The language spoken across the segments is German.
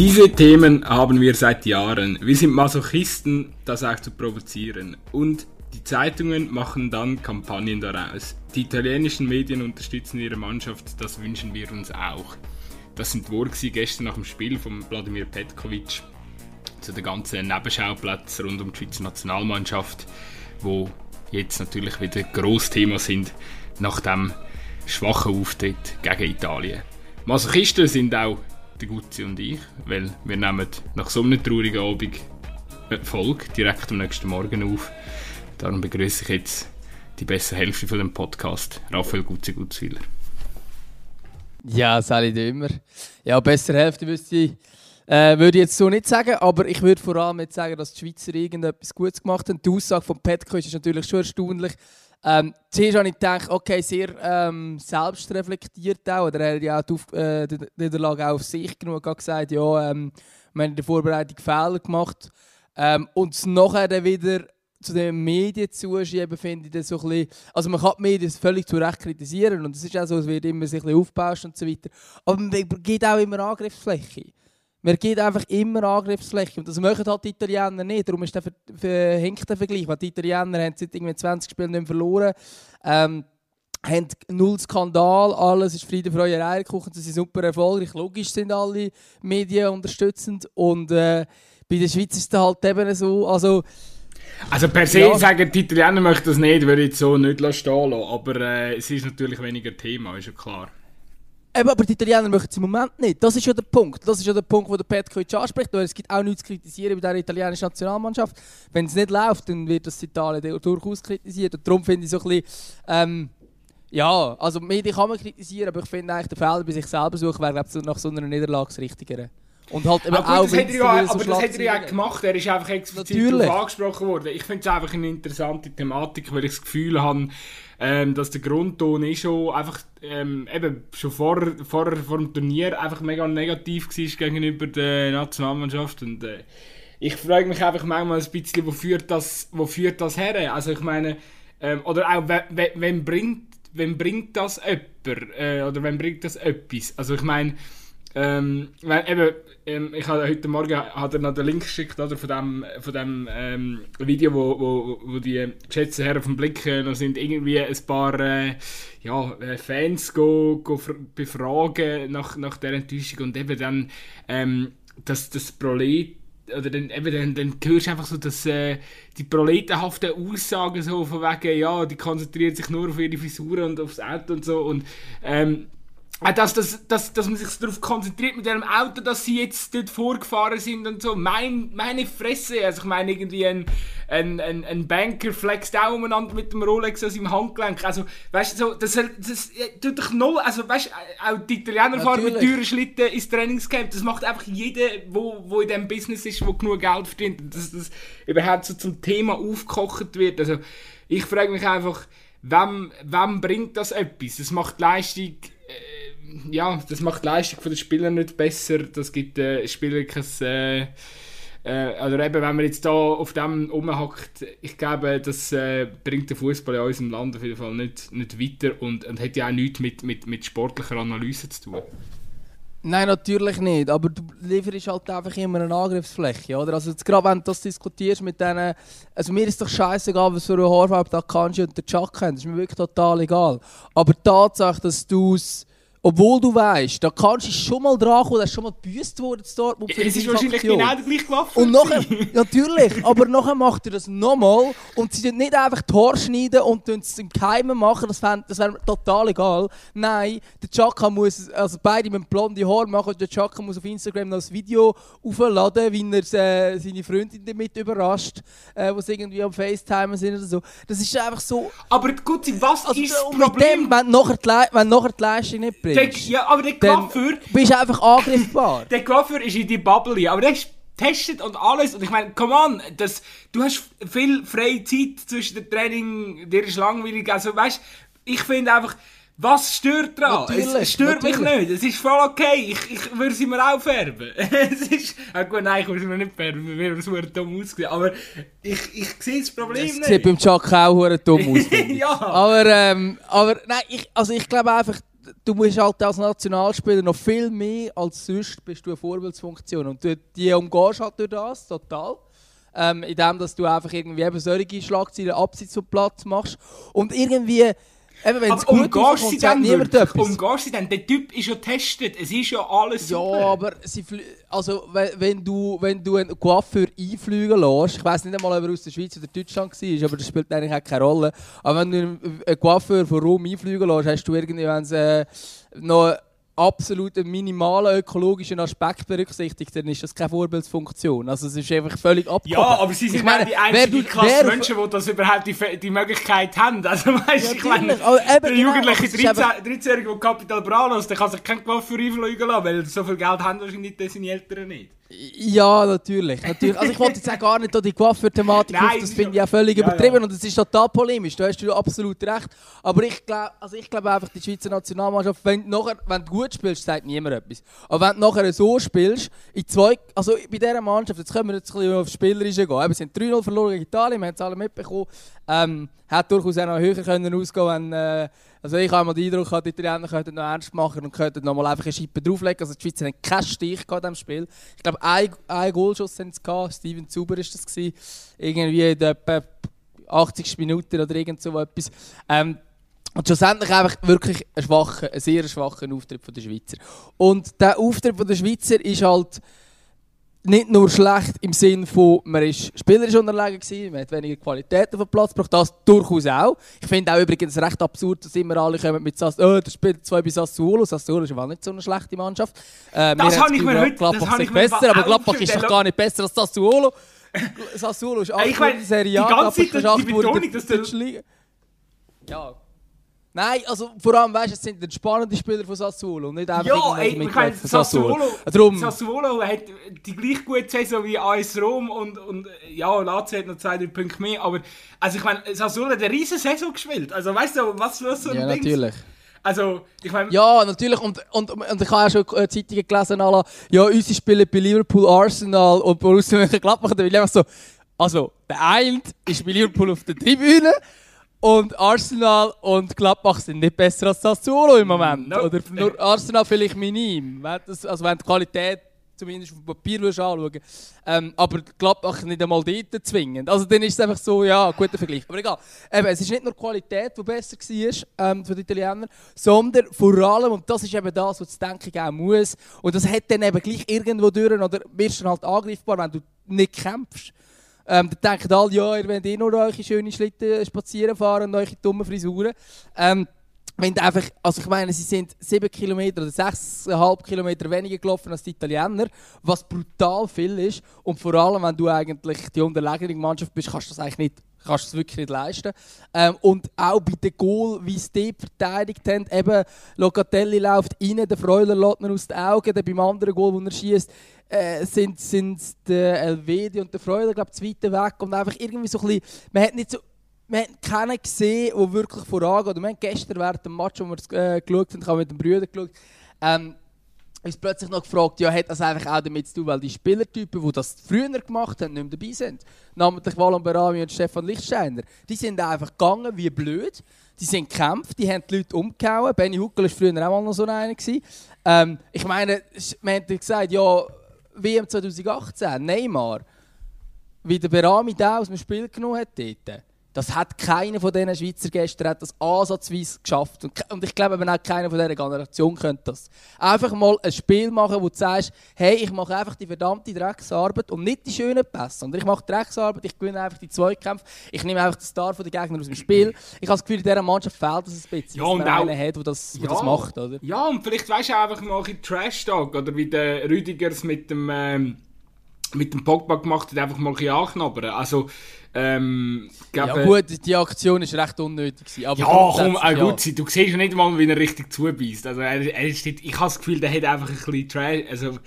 Diese Themen haben wir seit Jahren. Wir sind Masochisten, das auch zu provozieren. Und die Zeitungen machen dann Kampagnen daraus. Die italienischen Medien unterstützen ihre Mannschaft, das wünschen wir uns auch. Das sind Worte gestern nach dem Spiel von Wladimir Petkovic zu den ganzen Nebenschauplätzen rund um die Schweizer Nationalmannschaft, wo jetzt natürlich wieder groß Thema sind nach dem schwachen Auftritt gegen Italien. Masochisten sind auch der Gutzi und ich, weil wir nehmen nach so einem traurigen Abend eine Folge direkt am nächsten Morgen auf. Darum begrüße ich jetzt die bessere Hälfte von dem Podcast, Raphael Gutzi Gutzwiller. Ja, Sally Dömer. Ja, bessere Hälfte wüsste ich, äh, würde ich jetzt so nicht sagen, aber ich würde vor allem jetzt sagen, dass die Schweizer irgendetwas Gutes gemacht haben. Die Aussage von Petko ist natürlich schon erstaunlich. Ähm, zuerst habe ich gedacht, okay, sehr ähm, selbstreflektiert auch. Oder er hat ja die, äh, die Niederlage auch auf sich genug gesagt, ja, ähm, wir haben in der Vorbereitung Fehler gemacht. Ähm, und nachher dann wieder zu den Medien zuschieben, finde ich das so ein bisschen, also man kann die Medien völlig zu Recht kritisieren und es ist auch so, es wird immer sich ein bisschen aufgebauscht und so weiter, aber man gibt auch immer Angriffsfläche. Man gibt einfach immer Angriffsfläche und das machen halt die Italiener nicht. Darum ist der, ver hinkt der Vergleich, weil die Italiener haben seit irgendwie 20 Spielen nicht verloren. Ähm, haben null Skandal, alles ist Friede, Freude, Eierkuchen, sie sind super erfolgreich. Logisch sind alle Medien unterstützend und äh, bei der Schweiz ist es halt eben so, also also per se ja. sagen die Italiener möchten das nicht, würde ich so nicht stehen lassen, aber äh, es ist natürlich weniger Thema, ist ja klar. Eben, aber die Italiener möchten es im Moment nicht. Das ist ja der Punkt. Das ist ja der Punkt, wo der Petkovic anspricht. Es gibt auch nichts zu kritisieren bei der italienischen Nationalmannschaft. Wenn es nicht läuft, dann wird das Italien durchaus kritisiert. Und darum finde ich so ein bisschen, ähm, ja, also Medien kann man kritisieren, aber ich finde eigentlich, der Fehler bei sich selber suchen wäre, glaube ich, nach so einer Niederlage das Richtigere. Und halt eben aber gut, auch, das ja, aber das hat er ja gemacht. Er ist einfach explizit darauf angesprochen worden. Ich finde es einfach eine interessante Thematik, weil ich das Gefühl habe, ähm, dass der Grundton eh schon einfach ähm, eben schon vor, vor, vor dem Turnier einfach mega negativ war gegenüber der Nationalmannschaft und äh, ich frage mich einfach manchmal ein bisschen, wo führt das, wo führt das her? Also ich meine, ähm, oder auch, wem bringt, wem bringt das jemand? Äh, oder wem bringt das etwas? Also ich meine, ähm, weil eben, ähm, ich habe heute Morgen hat er noch den Link geschickt oder, von dem, von dem ähm, Video, wo, wo, wo die geschätzten Herren vom Blick äh, noch sind, irgendwie ein paar äh, ja, äh, Fans go, go befragen nach, nach der Enttäuschung. Und eben dann ähm, das, das Prolet oder dann, eben, dann, dann hörst du einfach so dass, äh, die proletenhaften Aussagen so von wegen, ja, die konzentrieren sich nur auf ihre Frisuren und aufs Auto und so. Und ähm, äh, dass, dass, dass, dass man sich darauf konzentriert mit dem Auto, dass sie jetzt dort vorgefahren sind und so. Mein, meine Fresse. Also ich meine irgendwie ein, ein, ein, ein Banker flext auch umeinander mit dem Rolex aus seinem Handgelenk. Also weißt du, so, das, das, tut doch null. Also weißt du, auch die Italiener fahren mit teuren Schlitten ins Trainingscamp. Das macht einfach jeder, wo, wo in diesem Business ist, wo genug Geld verdient. Dass das überhaupt so zum Thema aufgekocht wird. Also ich frage mich einfach, wem, wem bringt das etwas? Das macht die Leistung ja, das macht die Leistung der Spieler nicht besser. Das gibt den äh, Spielern kein. Äh, äh, also eben, wenn man jetzt da auf dem rumhackt, ich glaube, das äh, bringt den Fußball in unserem Land auf jeden Fall nicht, nicht weiter und, und hat ja auch nichts mit, mit, mit sportlicher Analyse zu tun. Nein, natürlich nicht. Aber du lieferst halt einfach immer eine Angriffsfläche, oder? Also jetzt gerade wenn du das diskutierst mit denen... Also mir ist doch scheißegal, was für eine Haarfarbe der Kanji und der Chuck haben. Das ist mir wirklich total egal. Aber die Tatsache, dass du es obwohl du weißt, da kannst du schon mal dran kommen, da ist schon mal gebüßt worden dort. Es ist wahrscheinlich Aktion. genau der gleiche Waffe. Und nachher, natürlich, aber nachher macht er das nochmal und sie nicht einfach Haare schneiden und es im Keimen machen, das wäre das wär total egal. Nein, der Chaka muss, also beide mit blonde Haare machen der Chaka muss auf Instagram noch ein Video aufladen, wie er äh, seine Freundin damit überrascht, äh, wo sie irgendwie am FaceTime sind oder so. Das ist einfach so... Aber gut, was also, ist das Problem? Dem, wenn, nachher die, wenn nachher die Leistung nicht bringt, bringst, ja, aber der Coiffeur... bist du einfach angriffbar. der Coiffeur ist in die Bubble, aber der ist testet und alles. Und ich meine, come on, das, du hast viel freie Zeit zwischen dem Training, dir ist langweilig. Also weißt ich finde einfach, was stört daran? Natürlich, es stört natürlich. mich nicht. Es ist voll okay. Ich, ich würde sie mir auch färben. es ist, ah gut, nein, ich würde sie mir nicht färben. Wir würden es dumm aussehen. Aber ich, ich sehe das Problem das nicht. sieht beim Chuck auch dumm aus. ja. Aber, ähm, aber nein, ich, also ich glaube einfach, du musst halt als Nationalspieler noch viel mehr als sonst bist du eine Vorbildsfunktion. Und du, die umgehst halt durch das, total. Ähm, indem dass du einfach irgendwie eben solche Schlagzeilen abseits vom Platz machst. Und irgendwie Eben, wenn es gut umgehst sie dann niemand etwas. Umgehst sie dann? Der Typ ist ja getestet, es ist ja alles super. Ja, aber sie also, wenn, du, wenn du einen Coiffeur einfliegen lässt, ich weiss nicht einmal, ob er aus der Schweiz oder Deutschland war, aber das spielt eigentlich auch keine Rolle. Aber wenn du einen Coiffeur von Rom einfliegen lässt, hast du irgendwie, wenn äh, noch absolut einen minimalen ökologischen Aspekt berücksichtigt, dann ist das keine Vorbildsfunktion. Also es ist einfach völlig abgehoben. Ja, aber sie sind meine, die einzigen Klasse Menschen, die das überhaupt die, die Möglichkeit haben. Also weißt, ja, ich meine, der genau, jugendliche 13-Jährige, 13 der Capital Branos, der kann sich kein Coiffeur einfliegen lassen, weil so viel Geld haben wahrscheinlich seine Eltern nicht. Ja, natürlich. natürlich. Also ich wollte jetzt auch gar nicht die Coiffeur-Thematik auf, das finde ich auch völlig ja, übertrieben ja. und es ist total polemisch, da hast du absolut recht. Aber ich glaube also glaub einfach, die Schweizer Nationalmannschaft, wenn du, nachher, wenn du gut spielst, sagt niemand etwas. Aber wenn du nachher so spielst, in zwei, also bei dieser Mannschaft, jetzt können wir jetzt ein bisschen aufs Spielerische gehen, wir sind 3-0 verloren gegen Italien, wir haben es alle mitbekommen, ähm, hat durchaus auch noch höher können ausgehen wenn... Äh, also ich habe mal den Eindruck, die Italiener könnten noch ernst machen und könnten noch mal einfach eine Schippe drauflegen. Also die Schweizer haben keinen Stich in diesem Spiel. Ich glaube, ein, ein Goalschuss haben sie gehabt. Steven Zuber war das. Gewesen. Irgendwie in etwa 80 Minuten oder irgend so etwas. Ähm, und schlussendlich einfach wirklich ein, schwacher, sehr schwacher Auftritt von der Schweizer. Und der Auftritt von der Schweizer ist halt nicht nur schlecht im Sinne von, man ist spielerisch unterlegen gewesen, man hat weniger Qualität auf dem Platz gebracht, das durchaus auch. Ich finde auch übrigens recht absurd, dass immer alle kommen mit Sass, oh, das spielt zwei bei Sassuolo. Sassuolo ist aber nicht so eine schlechte Mannschaft. Äh, das habe ich mir heute... Gladbach ist besser, aber Gladbach ist doch gar nicht besser als Sassuolo. Sassuolo ist acht ich mein, Serie A, Gladbach ist acht Betonung, dass der... Ja. Nein, also vor allem, weißt du, es sind die spannenden Spieler von Sassuolo und nicht einfach Ja, ey, ich meine, Sassuolo, Sassuolo, Sassuolo hat die gleich gute Saison wie AS Rom und, und ja, Lazio hat noch zwei, drei Punkte mehr, aber also ich meine, Sassuolo hat eine riesige Saison gespielt, also weißt du, was für so ein Ja, Ding? natürlich. Also, ich meine... Ja, natürlich. Und, und, und ich habe auch schon äh, Zeitungen gelesen, alle, ja, unsere Spiele bei Liverpool, Arsenal und Borussia Mönchengladbach. Da will ich einfach so... Also, der eine ist bei Liverpool auf der Tribüne und Arsenal und Gladbach sind nicht besser als Sassuolo im Moment. Nope. Oder nur Arsenal vielleicht minim. Also wenn die Qualität zumindest auf dem Papier anschauen ähm, aber Gladbach nicht einmal dort zwingend. Also dann ist es einfach so, ja, guter Vergleich. Aber egal. Eben, es ist nicht nur die Qualität, die besser war ähm, für die Italiener, sondern vor allem, und das ist eben das, was das Denken auch muss, und das hat dann eben gleich irgendwo durch, oder wirst du halt angreifbar, wenn du nicht kämpfst. Ähm, da denken alle, ja, ihr wollt eh nur eure schönen Schlitten spazieren fahren und eure dummen Frisuren. Ähm, wenn einfach, also ich meine, sie sind 7 Kilometer oder 6,5 Kilometer weniger gelaufen als die Italiener, was brutal viel ist. Und vor allem, wenn du eigentlich die unterlegene Mannschaft bist, kannst du das eigentlich nicht, kannst das wirklich nicht leisten. Ähm, und auch bei dem Goal, wie sie die verteidigt haben, eben Locatelli läuft rein, der Freuler lässt ihn aus den Augen, dann beim anderen Goal, wo er schießt, äh, sind, sind der Elvedi und der Freude, glaube ich, zu weit weg und einfach irgendwie so ein bisschen, man hat nicht so, man hat keinen gesehen, der wirklich vorangeht. Wir haben gestern während dem Match, wo wir es äh, geschaut haben, ich habe mit den Brüdern geschaut, ähm, uns plötzlich noch gefragt, ja, hat das einfach auch damit zu tun, weil die Spielertypen, die das früher gemacht haben, nicht mehr dabei sind. Namentlich Wallon Berami und Stefan Lichtsteiner. Die sind einfach gegangen wie blöd. Die sind gekämpft, die haben die Leute umgehauen. Benny Huckel war früher auch mal noch so einer. Ähm, ich meine, man hat gesagt, ja, WM 2018, Neymar, wie der Berami da aus dem Spiel genommen hat dort, das hat keiner von diesen Schweizer Gästen hat das ansatzweise geschafft. Und, ich glaube, auch keiner von dieser Generation könnte das. Einfach mal ein Spiel machen, wo du sagst, hey, ich mache einfach die verdammte Drecksarbeit und nicht die schönen Pässe, sondern ich mache Drecksarbeit, ich gewinne einfach die Zweikämpfe, ich nehme einfach den Star von den Gegnern aus dem Spiel. Ich habe das Gefühl, in dieser Mannschaft fehlt das ein bisschen, ja, dass man auch, einen hat, der das, ja, das macht, oder? Ja, und vielleicht weißt du einfach mal ein Trash-Talk, oder wie der Rüdigers mit dem... Ähm mit dem Pogba gemacht hat, einfach mal ein bisschen anknabbern. Also, ähm, ja gut, die Aktion war recht unnötig. Aber ja, komm, auch gut, ja. du siehst ja nicht mal, wie er richtig zubeißt. Also, er, er steht, ich habe das Gefühl, der hat einfach ein bisschen Trash, also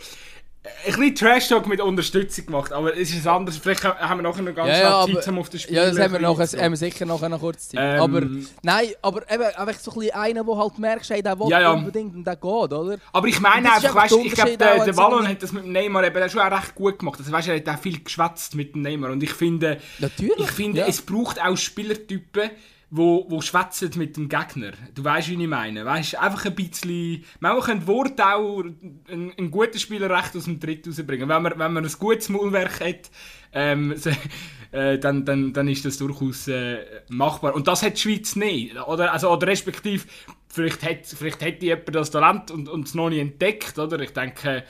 ein bisschen Trash-Talk mit Unterstützung gemacht, aber es ist anderes. Vielleicht haben wir nachher noch ganz ja, ja, Zeit um auf das Spiel Ja, das haben wir, so. haben wir sicher nachher noch kurz Zeit. Ähm, aber nein, aber eben einfach so ein bisschen einer, der halt merkt, hey, der will ja, ja. unbedingt und der geht, oder? Aber ich meine einfach, weißt, ich glaube, der, der Wallon hat das mit dem Neymar eben schon auch recht gut gemacht. Also, weißt, er hat auch viel geschwätzt mit dem Neymar und ich finde, Natürlich, ich finde, es braucht auch Spielertypen, wo, wo schwätzen mit dem Gegner. Du weißt, wie ich meine. Weißt, einfach ein bisschen. Manchmal können Wort auch einen, einen guten Spieler recht aus dem Tritt rausbringen. Wenn man, wenn man ein gutes Maulwerk hat, ähm, äh, dann, dann, dann ist das durchaus äh, machbar. Und das hat die Schweiz nicht. Oder, also, oder respektive, vielleicht hat, vielleicht hat jemand das Talent und, und es noch nicht entdeckt, oder? Ich denke,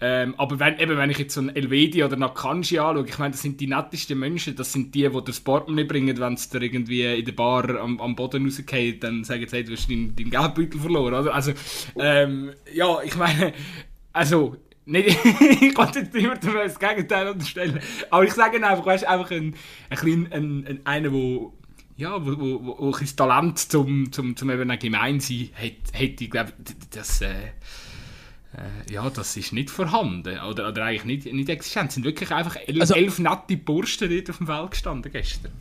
ähm, aber wenn, eben, wenn ich jetzt so einen Elvedi oder Nakanji anschaue, ich meine, das sind die nettesten Menschen, das sind die, die den Sport nicht bringen, wenn es dir irgendwie in der Bar am, am Boden rausgeht, dann sagen sie, hey, du hast deinen, deinen Geldbeutel verloren, oder? Also, ähm, ja, ich meine, also, nicht, ich kann jetzt niemandem das Gegenteil unterstellen, aber ich sage einfach, weißt, einfach ein, ein, ein, ein einer, der ja, wo, wo, wo, ein Talent zum, zum, zum eben gemein sein hätte ich glaube, das, äh, äh, ja, das ist nicht vorhanden. Oder, oder eigentlich nicht, nicht existent. Es sind wirklich einfach elf, also, elf nette Bursten dort auf dem Feld gestanden gestern.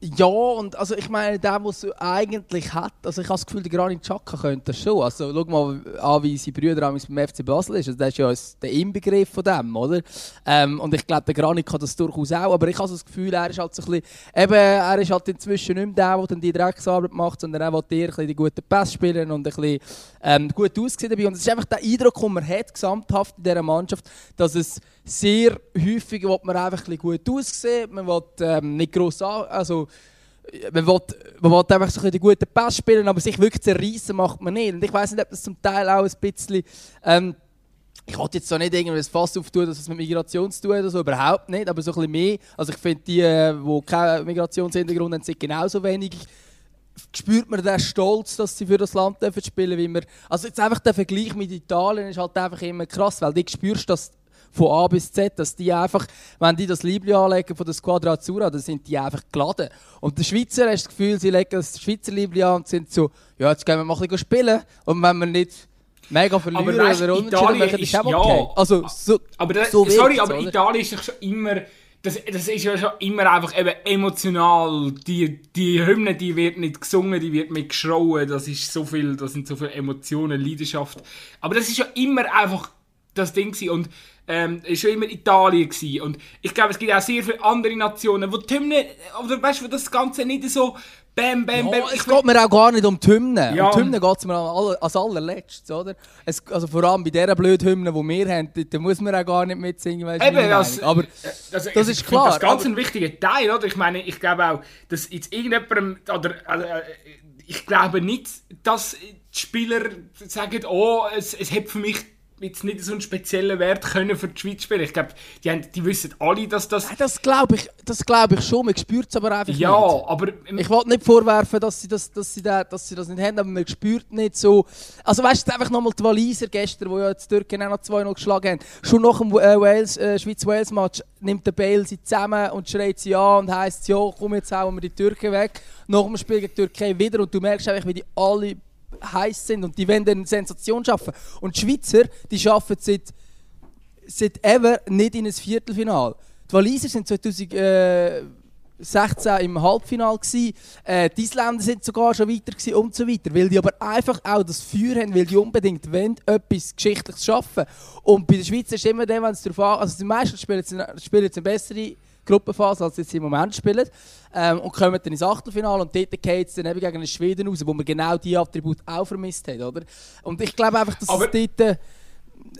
Ja, und also ich meine, der, der es eigentlich hat, also ich habe das Gefühl, der Granit Xhaka könnte das schon. Also schau mal an, wie seine Brüder beim FC Basel ist. Also, der ist ja der Inbegriff von dem, oder? Ähm, und ich glaube, der Granit kann das durchaus auch, aber ich habe das Gefühl, er ist halt so ein bisschen, eben, er ist halt inzwischen nicht mehr der, der dann die Drecksarbeit macht, sondern er will eher ein die guten Pässe spielen und ein bisschen ähm, gut aussehen dabei. Und es ist einfach der Eindruck, den man hat, gesamthaft in dieser Mannschaft, dass es sehr häufig will man einfach ein gut aussehen, man will ähm, nicht gross an, also man will, man will einfach so ein die guten Pass spielen, aber sich wirklich zerreißen macht man nicht. Und ich weiß nicht, ob das zum Teil auch ein bisschen ähm, ich wollte jetzt so nicht irgendwie das Fass auftun, dass es mit Migration zu tun hat, also überhaupt nicht, aber so ein bisschen mehr. Also ich finde, die, die äh, keinen Migrationshintergrund haben, sind genauso wenig. Spürt man den Stolz, dass sie für das Land dürfen spielen man... Also jetzt einfach der Vergleich mit Italien ist halt einfach immer krass, weil du spürst, dass von A bis Z, dass die einfach, wenn die das Liebling anlegen von der Squadra Azzurra, dann sind die einfach geladen. Und der Schweizer hat das Gefühl, sie legen das Schweizer Liebling an und sind so, ja, jetzt gehen wir mal ein bisschen spielen. Und wenn wir nicht mega verlieren aber weißt, oder unentschieden machen, ist auch okay. Ja, also, so, aber das, so sorry, aber oder? Italien ist schon immer... Das, das ist ja schon immer einfach eben emotional. Die, die Hymne, die wird nicht gesungen, die wird mit geschrauen. Das ist so viel, das sind so viele Emotionen, Leidenschaft. Aber das ist ja immer einfach das Ding gewesen. Und ähm, ist schon immer Italien gewesen. Und ich glaube, es gibt auch sehr viele andere Nationen, wo die Hymne, oder weißt du, das Ganze nicht so Bam, bam, bam. Ja, es geht mir auch gar nicht um die Hymne. Ja. Um die Hymne geht es mir als allerletztes, oder? Es, also vor allem bei dieser blöden Hymne, die wir haben, da muss man auch gar nicht mitsingen, weißt Eben, das, aber das, das, das ist klar. Das ist ganz ein wichtiger Teil, oder? Ich meine, ich glaube auch, dass jetzt irgendjemandem, oder also, ich glaube nicht, dass die Spieler sagen, oh, es, es hat für mich jetzt nicht so einen speziellen Wert können für die Schweiz spielen. Ich glaube, die, die wissen alle, dass das... Das glaube ich, glaub ich schon, man spürt es aber einfach ja, nicht. Ja, aber... Ich wollte nicht vorwerfen, dass sie das, dass sie da, dass sie das nicht haben, aber man spürt nicht so... Also weißt du, einfach nochmal die Waliser gestern, die ja die Türken auch noch 2-0 geschlagen haben, schon nach dem äh, Wales, äh, Schweiz-Wales-Match nimmt der Bale sie zusammen und schreit sie an und heisst, ja, komm, jetzt hauen wir die Türken weg. Nach dem Spiel gegen die Türkei wieder und du merkst einfach, wie die alle heiß sind und die wollen eine Sensation schaffen. Und die Schweizer, die schaffen seit, seit ever nicht in ein Viertelfinal. Die Waliser sind 2016 im Halbfinale äh, die Isländer sind sogar schon weiter gewesen und so weiter, weil die aber einfach auch das Feuer haben, weil die unbedingt wollen, etwas Geschichtliches schaffen. Und bei den Schweizer ist immer dann, wenn es darauf an, also die meisten spielen spielen jetzt eine bessere Gruppenphase, als sie jetzt im Moment spielen. Ähm, und kommen dann ins Achtelfinale und dort geht es dann eben gegen den Schweden raus, wo man genau diese Attribute auch vermisst hat. Oder? Und ich glaube einfach, dass Aber es dort äh,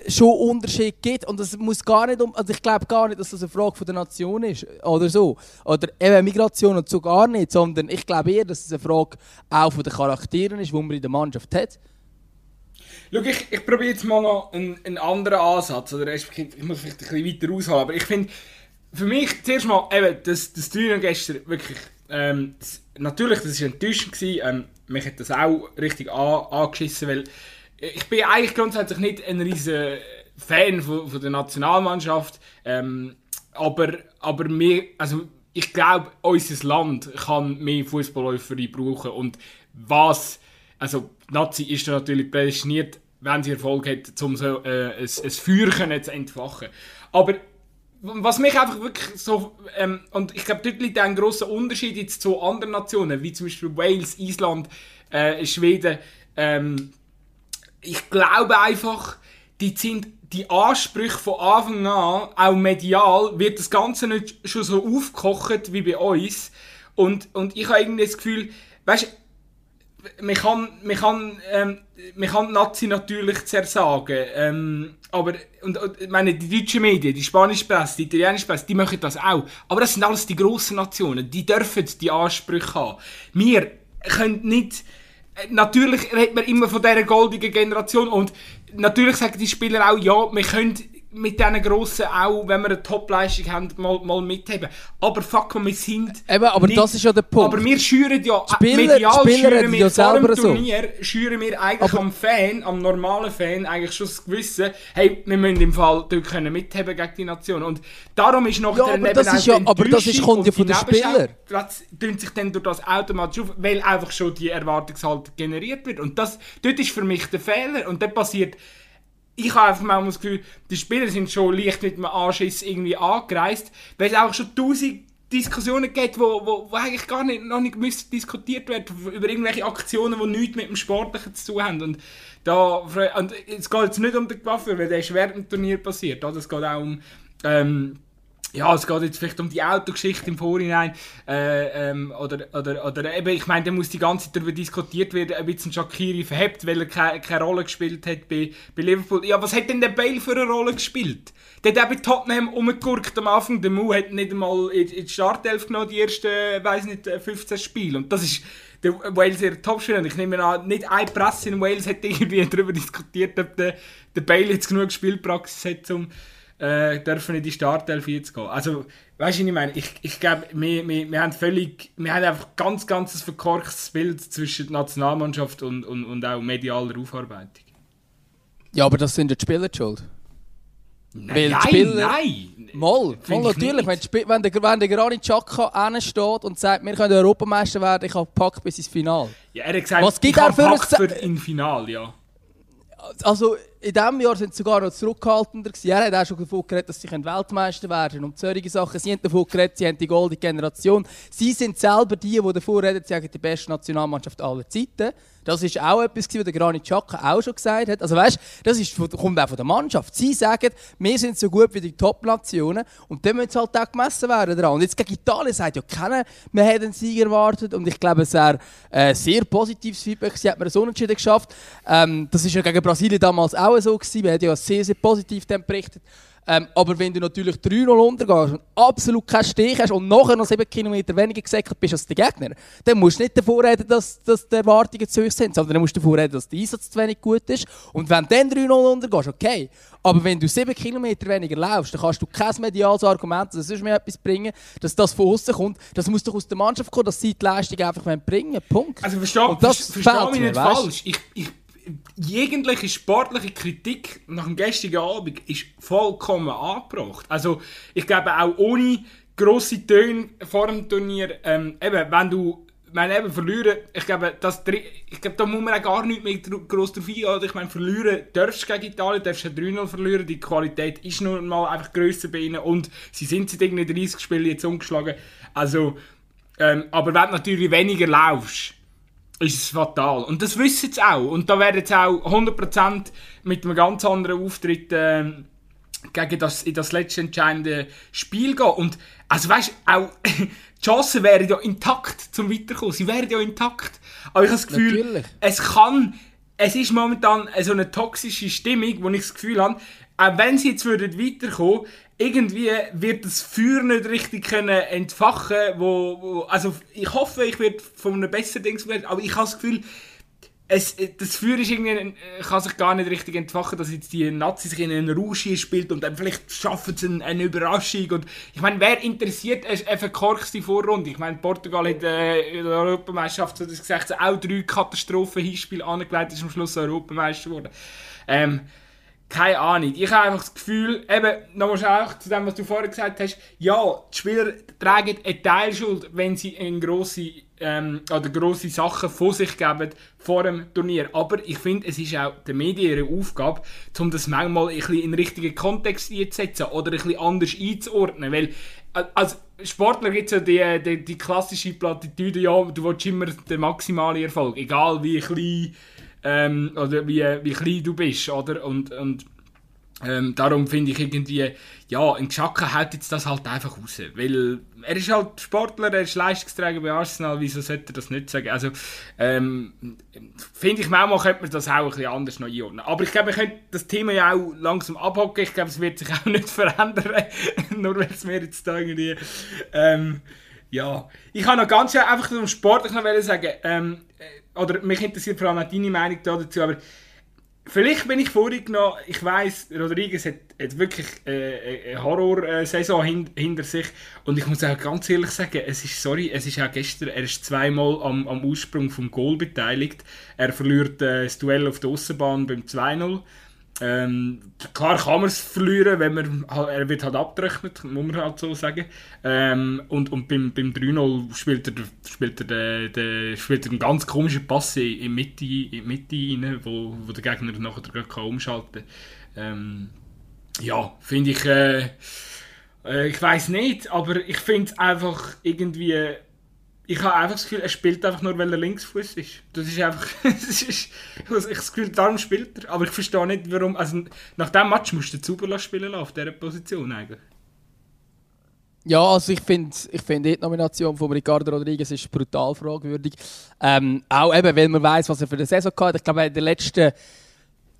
schon Unterschied gibt und das muss gar nicht um, also ich glaube gar nicht, dass das eine Frage von der Nation ist oder so oder eben Migration und so gar nicht, sondern ich glaube eher, dass es eine Frage auch von den Charakteren ist, die man in der Mannschaft hat. Schau, ich, ich probiere jetzt mal noch einen, einen anderen Ansatz oder ich muss vielleicht ein bisschen weiter ausholen, aber ich finde für mich zuerst mal, eben, das, das Training gestern wirklich, ähm, das, natürlich, das war enttäuschend, gewesen, ähm, mich hat das auch richtig an, angeschissen, weil ich bin eigentlich grundsätzlich nicht ein riesen Fan von, von der Nationalmannschaft, ähm, aber, aber mir, also ich glaube, unser Land kann mehr Fußballläufer brauchen und was, also Nazi ist da natürlich prädestiniert, wenn sie Erfolg hat, um so äh, ein, ein Feuer zu entfachen. Aber was mich einfach wirklich so, ähm, und ich glaube, dort liegt ein großer Unterschied jetzt zu anderen Nationen, wie zum Beispiel Wales, Island, äh, Schweden. Ähm, ich glaube einfach, die sind die Ansprüche von Anfang an, auch medial, wird das Ganze nicht schon so aufgekocht wie bei uns. Und, und ich habe irgendwie das Gefühl, weißt man kann, man kann, ähm, man kann Nazi natürlich zersagen, ähm, aber, und, und, meine, die deutschen Medien, die spanische Presse, die italienische Presse, die machen das auch. Aber das sind alles die grossen Nationen, die dürfen die Ansprüche haben. Wir können nicht, äh, natürlich redet man immer von dieser goldigen Generation und natürlich sagen die Spieler auch, ja, wir können mit diesen Grossen auch, wenn wir eine Topleistung haben, mal, mal mitheben. Aber fuck, wir sind. Eben, aber nicht, das ist ja der Punkt. Aber wir schüren ja, Spieler, medial Spieler schüren wir ja vor dem Turnier, so. schüren wir eigentlich aber am Fan, am normalen Fan, eigentlich schon das Gewissen, hey, wir müssen im Fall dort können mitheben gegen die Nation. Und darum ist noch ja, der aber das ist ja, aber das ist, kommt ja von den Spielern. Das sich dann durch das automatisch auf, weil einfach schon die Erwartungshaltung generiert wird. Und das, dort ist für mich der Fehler. Und dann passiert ich habe einfach mal das Gefühl, die Spieler sind schon leicht mit dem Anschiss irgendwie angereist, weil es auch schon tausend Diskussionen gibt, wo, wo, wo eigentlich gar nicht, noch nicht müsste diskutiert werden über irgendwelche Aktionen, die nichts mit dem Sportlichen zu tun haben. Und, da, und es geht jetzt nicht um den Waffe, weil der ist während dem Turnier passiert. Es geht auch um ähm, ja, es geht jetzt vielleicht um die Autogeschichte im Vorhinein. Äh, ähm, oder, oder, oder eben, ich meine, da muss die ganze Zeit darüber diskutiert werden, ob jetzt ein Shakiri verhebt, weil er keine, keine Rolle gespielt hat bei, bei Liverpool. Ja, was hat denn der Bale für eine Rolle gespielt? Der hat auch bei Tottenham umgegurkt am Anfang. Der Mu hat nicht einmal in, in die Startelf genommen, die ersten, weiß nicht, 15 äh, Spiele. Und das ist der Wales ihr Topspieler. Ich nehme an, nicht eine Presse in Wales hat irgendwie darüber diskutiert, ob der, der Bale jetzt genug Spielpraxis hat, um äh, dürfen in die Startelf jetzt gehen. Also, weißt du, ich meine? Ich, ich glaube, wir, wir, wir haben völlig, wir haben einfach ganz, ganz ein verkorkstes Bild zwischen Nationalmannschaft und, und, und auch medialer Aufarbeitung. Ja, aber das sind ja die Spieler schuld. Nein, nein, Spieler, nein! Mal, voll natürlich. Wenn, wenn, der, wenn der Granit Xhaka steht und sagt, wir können Europameister werden, ich habe gepackt bis ins Finale. Ja, er hat gesagt, Was gibt ich habe gepackt für ein Finale, ja. Also, in diesem Jahr sind sie sogar noch zurückhaltender gewesen. Er hat auch schon davon geredet, dass sie Weltmeister werden können. Und solche Sachen. Sie haben davon geredet, sie haben die goldene Generation. Sie sind selber die, die davor reden, sie haben die beste Nationalmannschaft aller Zeiten. Das ist auch etwas, was der Granit Xhaka auch schon gesagt hat. Also weißt, das ist, kommt auch von der Mannschaft. Sie sagen, wir sind so gut wie die Top-Nationen und dann müssen sie halt auch gemessen werden dran. Und jetzt gegen Italien sagt ja keiner, wir hätten einen Sieg erwartet und ich glaube, es wäre ein äh, sehr positives Feedback. Sie hat mir so Unentschieden geschafft. Ähm, das ist ja gegen Brasilien damals auch so gewesen. Wir haben ja sehr, sehr positiv berichtet. Ähm, aber wenn du natürlich 3-0 untergehst und absolut keinen Stich hast und nachher noch 7 Kilometer weniger gesäckert bist als der Gegner, dann musst du nicht davor reden, dass, dass die Erwartungen zu hoch sind, sondern dann musst du davor reden, dass der Einsatz zu wenig gut ist. Und wenn du dann 3-0 untergehst, okay. Aber wenn du 7 Kilometer weniger laufst, dann kannst du kein mediales Argument, dass es mir etwas bringen, dass das von außen kommt. Das muss doch aus der Mannschaft kommen, dass sie die Leistung einfach bringen Punkt. Also verstehe, verstehe mich nicht falsch. Ich, ich jegliche sportliche Kritik nach dem gestrigen Abend ist vollkommen angebracht. Also ich glaube auch ohne grosse Töne vor dem Turnier, ähm, eben, wenn du meine, eben, verlieren, ich glaube, das, ich glaube, da muss man auch gar nicht mehr groß drauf eingehen. Ich meine, verlieren darfst du gegen Italien, darfst du 3-0 verlieren, die Qualität ist nun mal einfach grösser bei ihnen und sie sind seit irgendwie 30 Spielen jetzt umgeschlagen. Also, ähm, aber wenn du natürlich weniger laufst, ist es fatal. Und das wissen sie auch. Und da werden jetzt auch 100% mit einem ganz anderen Auftritt äh, gegen das, in das letzte entscheidende Spiel gehen. Und also weißt auch die Chancen wären ja intakt zum Weiterkommen. Sie wären ja intakt. Aber ich habe das Gefühl, Natürlich. es kann, es ist momentan so eine toxische Stimmung, wo ich das Gefühl habe, auch wenn sie jetzt würden weiterkommen, irgendwie wird das Feuer nicht richtig können entfachen, wo, wo also ich hoffe, ich werde von einem besseren Ding aber ich habe das Gefühl, es, das Feuer ist irgendwie, kann sich gar nicht richtig entfachen, dass jetzt die Nazis sich in einen Rausch spielt und dann vielleicht schaffen sie eine, eine Überraschung und ich meine, wer interessiert eine verkorkste Vorrunde? Ich meine, Portugal hat äh, in der Europameisterschaft 2016 auch drei Katastrophen-Hinspiele angelegt, ist am Schluss Europameister geworden. Ähm, keine Ahnung. Ich habe einfach das Gefühl, eben, nochmal auch zu dem, was du vorher gesagt hast, ja, die Spieler tragen eine Teilschuld, wenn sie eine grosse, ähm, oder grosse Sachen von sich geben vor dem Turnier. Aber ich finde, es ist auch der Medien ihre Aufgabe, um das manchmal ein bisschen in den richtigen Kontext einzusetzen oder ein bisschen anders einzuordnen. Weil, äh, als Sportler gibt es ja die, die, die klassische Plattitüde, ja, du willst immer den maximalen Erfolg, egal wie klein ähm, oder wie, wie klein du bist, oder? Und, und Ähm, darum finde ich irgendwie, ja, ein Geschacke hält jetzt das halt einfach raus. Weil er ist halt Sportler, er ist Leistungsträger bei Arsenal, wieso sollte er das nicht sagen? Also, ähm, finde ich, manchmal könnte man das auch ein bisschen anders noch einordnen. Aber ich glaube, wir können das Thema ja auch langsam abhocken. Ich glaube, es wird sich auch nicht verändern, nur weil es mir jetzt da irgendwie, ähm, ja. Ich kann noch ganz schnell einfach zum Sport noch sagen, ähm, äh, oder mich interessiert vor allem auch deine Meinung dazu, aber Vielleicht bin ich vorgenommen, ich weiß, Rodriguez hat, hat wirklich äh, eine Horror-Saison hin, hinter sich und ich muss auch ganz ehrlich sagen, es ist, sorry, es ist auch gestern, er ist zweimal am, am Ursprung vom Goal beteiligt. Er verliert äh, das Duell auf der Außenbahn beim 2-0 ähm, klar kann man es verlieren, wenn man, er wird halt abgerechnet, muss man halt so sagen. Ähm, und, und beim, beim 3-0 spielt er, spielt, er de, de, spielt er einen ganz komischen Pass in die Mitte, in Mitte rein, wo, wo der Gegner nachher gerade umschalten kann. Ähm, ja, finde ich, äh, äh, ich weiß nicht, aber ich finde es einfach irgendwie ich habe einfach das Gefühl, er spielt einfach nur, weil er Linksfuß ist. Das ist einfach. das ist, ich habe das Gefühl, darum spielt er. Aber ich verstehe nicht, warum. Also, nach dem Match musst du Zuber spielen lassen, auf dieser Position eigentlich. Ja, also ich finde ich find die Nomination von Ricardo Rodriguez ist brutal fragwürdig. Ähm, auch eben, weil man weiß, was er für die Saison hat. Ich glaube, in den letzten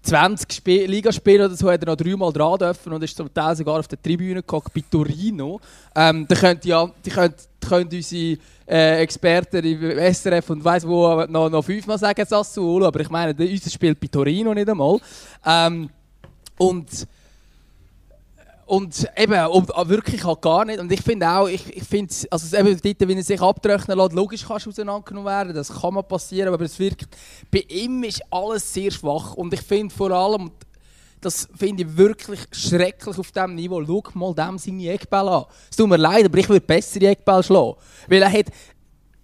20 Sp Ligaspielen oder so hat er noch dreimal dran dürfen und ist zum Teil sogar auf der Tribüne gekommen, bei Torino. Ähm, da könnt ja, die könnt, könnt unsere äh, Experten im SRF und weiss wo noch, noch fünfmal sagen Sassuolo, aber ich meine, unser spielt bei Torino nicht einmal. Ähm, und und eben, und wirklich halt gar nicht. Und ich finde auch, ich, ich finde, also eben dort, wenn er sich abtrocknen lässt, logisch kannst du auseinandergenommen werden, das kann mal passieren, aber es wirkt, bei ihm ist alles sehr schwach. Und ich finde vor allem, das finde ich wirklich schrecklich auf diesem Niveau. Schau mal dem seine Eckbälle an. Es tut mir leid, aber ich würde bessere Eckbälle schlagen. Weil er hat,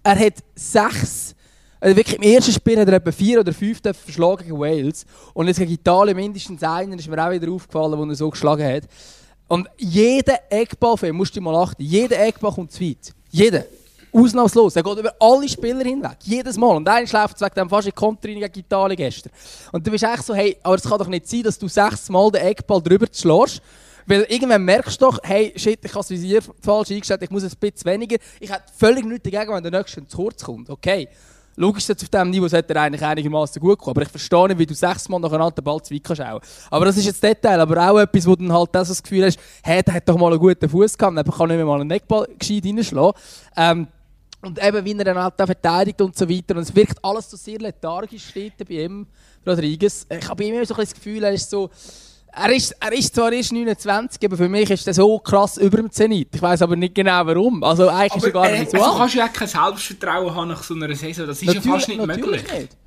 er hat sechs, also wirklich im ersten Spiel hat er etwa vier oder fünf verschlagen gegen Wales. Und jetzt gegen Italien mindestens einen ist mir auch wieder aufgefallen, wo er so geschlagen hat. Und jeder Eckball, musst du mal achten, jeder Eckball kommt zu weit. Jeder. Ausnahmslos. Er geht über alle Spieler hinweg. Jedes Mal. Und einer schläft wegen dem fast in Konter gegen Italien gestern. Und du bist echt so, hey, aber es kann doch nicht sein, dass du sechsmal den Eckball drüber schlägst. Weil irgendwann merkst du doch, hey, shit, ich habe das Visier falsch eingestellt, ich muss ein bisschen weniger. Ich hätte völlig nichts dagegen, wenn der nächste zu kurz kommt. Okay. Logisch, jetzt auf diesem Niveau sollte er eigentlich einigermaßen gut kommen. Aber ich verstehe nicht, wie du sechsmal nacheinander den Ball zu weit kannst Aber das ist jetzt Detail. Aber auch etwas, wo du dann halt das, Gefühl hast, hey, der hat doch mal einen guten Fuß gehabt, dann kann nicht mehr mal einen Neckball gescheit reinschlagen. Ähm, und eben, wie er dann halt verteidigt und so weiter. Und es wirkt alles so sehr lethargisch steht bei ihm, Rodriguez. Ich habe immer so ein das Gefühl, er ist so er ist, er ist zwar erst 29, aber für mich ist er so krass über dem Zenit. Ich weiß aber nicht genau warum. Also eigentlich aber ist er gar nicht so. Also kannst du ja kein Selbstvertrauen haben nach so einer Saison. Das ist natürlich, ja fast nicht möglich. Nicht.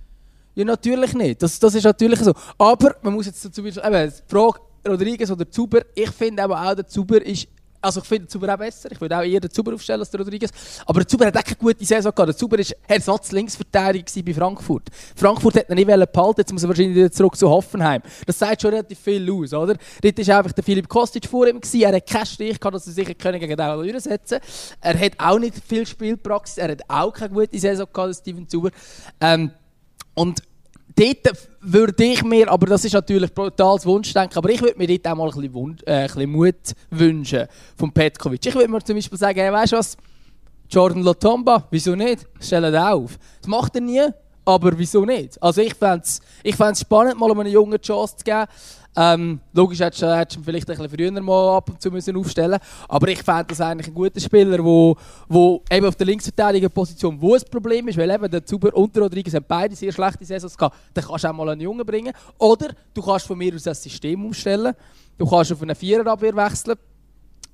Ja, natürlich nicht. Das, das ist natürlich so. Aber man muss jetzt dazu wieder eben, die Frage Rodriguez oder Zuber, ich finde aber auch, der Zuber ist also ich finde den Zuber auch besser. Ich würde auch eher den Zuber aufstellen als den Rodriguez. Aber der Zuber hat auch keine gute Saison gehabt. Der Zuber war Ersatz-Linksverteidiger bei Frankfurt. Frankfurt hat ihn nicht behalten, jetzt muss er wahrscheinlich wieder zurück zu Hoffenheim. Das sagt schon relativ viel aus, oder? Dort war einfach der Philipp Kostic vor ihm. Gewesen. Er hat keinen Stich gehabt, dass er sich gegen den durchsetzen Er hat auch nicht viel Spielpraxis. Er hat auch keine gute Saison gehabt, Steven Zuber. Ähm, und dort würde ich mir, aber das ist natürlich brutales Wunschdenken, aber ich würde mir dort auch mal ein bisschen, Wunsch, äh, ein bisschen Mut wünschen von Petkovic. Ich würde mir zum Beispiel sagen, hey, weißt du was, Jordan Lotomba, wieso nicht? Stell ihn auf. Das macht er nie, aber wieso nicht? Also ich fände es ich spannend, mal einen jungen Chance zu geben. Ähm, logisch du, hättest du vielleicht ein bisschen früher mal ab und zu müssen aufstellen aber ich fände das eigentlich ein guter Spieler, wo, wo eben auf der Linksverteidiger-Position, wo ein Problem ist, weil eben der Zuber und der Rodriguez haben beide sehr schlechte Saisons gehabt, dann kannst du auch mal einen Jungen bringen. Oder du kannst von mir aus ein System umstellen, du kannst auf eine Viererabwehr wechseln.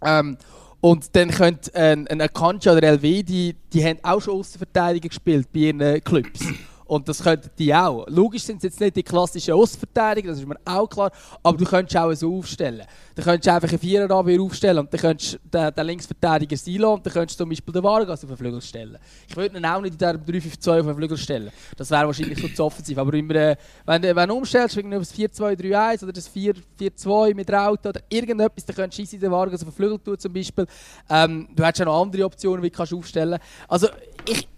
Ähm, und dann könnte ein, ein Akanji oder LW, die, die haben auch schon Außenverteidiger gespielt bei ihren Clubs. Und das könnten die auch. Logisch sind es jetzt nicht die klassischen Ostverteidiger, das ist mir auch klar. Aber du könntest auch so aufstellen. Du könntest einfach einen Viererabwehr aufstellen und dann könntest den, den Linksverteidiger Silo und dann könntest du zum Beispiel den Vargas auf den Flügel stellen. Ich würde ihn auch nicht in der 3-5-2 auf den Flügel stellen. Das wäre wahrscheinlich so zu offensiv. Aber immer, äh, wenn, wenn du umstellst, irgendwie das 4-2-3-1 oder das 4-4-2 mit Raute oder irgendetwas, dann könntest du den Vargas auf den Flügel tun zum Beispiel. Ähm, du hättest auch noch andere Optionen, wie du kannst aufstellen Also ich